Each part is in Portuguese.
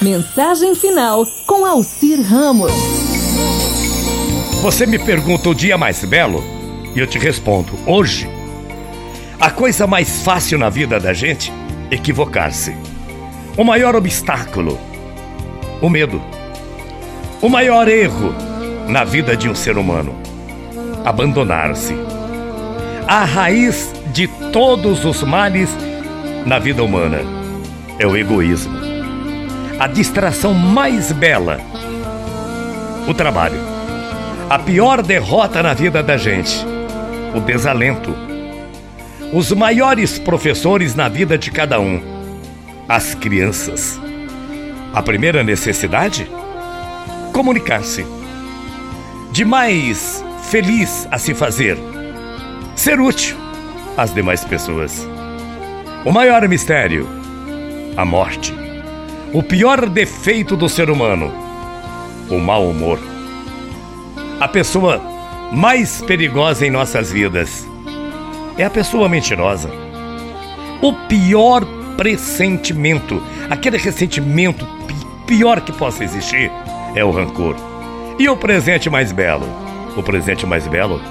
Mensagem final com Alcir Ramos. Você me pergunta o dia mais belo e eu te respondo: hoje. A coisa mais fácil na vida da gente equivocar-se. O maior obstáculo, o medo. O maior erro na vida de um ser humano, abandonar-se. A raiz de todos os males na vida humana é o egoísmo. A distração mais bela, o trabalho. A pior derrota na vida da gente, o desalento. Os maiores professores na vida de cada um, as crianças. A primeira necessidade? Comunicar-se. De mais feliz a se fazer, ser útil às demais pessoas. O maior mistério, a morte. O pior defeito do ser humano, o mau humor. A pessoa mais perigosa em nossas vidas é a pessoa mentirosa. O pior pressentimento, aquele ressentimento pior que possa existir, é o rancor. E o presente mais belo? O presente mais belo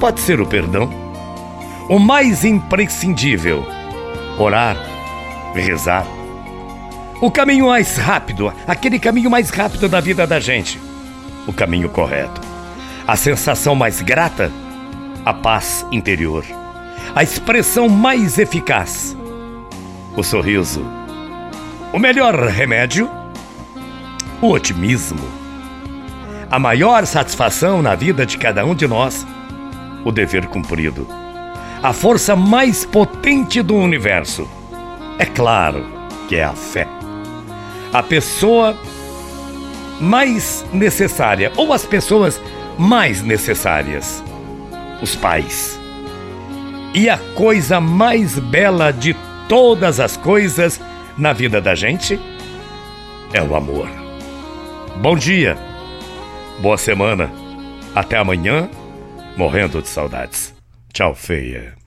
pode ser o perdão. O mais imprescindível, orar, rezar. O caminho mais rápido, aquele caminho mais rápido da vida da gente. O caminho correto. A sensação mais grata, a paz interior. A expressão mais eficaz, o sorriso. O melhor remédio, o otimismo. A maior satisfação na vida de cada um de nós, o dever cumprido. A força mais potente do universo, é claro que é a fé. A pessoa mais necessária, ou as pessoas mais necessárias, os pais. E a coisa mais bela de todas as coisas na vida da gente é o amor. Bom dia, boa semana, até amanhã, morrendo de saudades. Tchau, feia.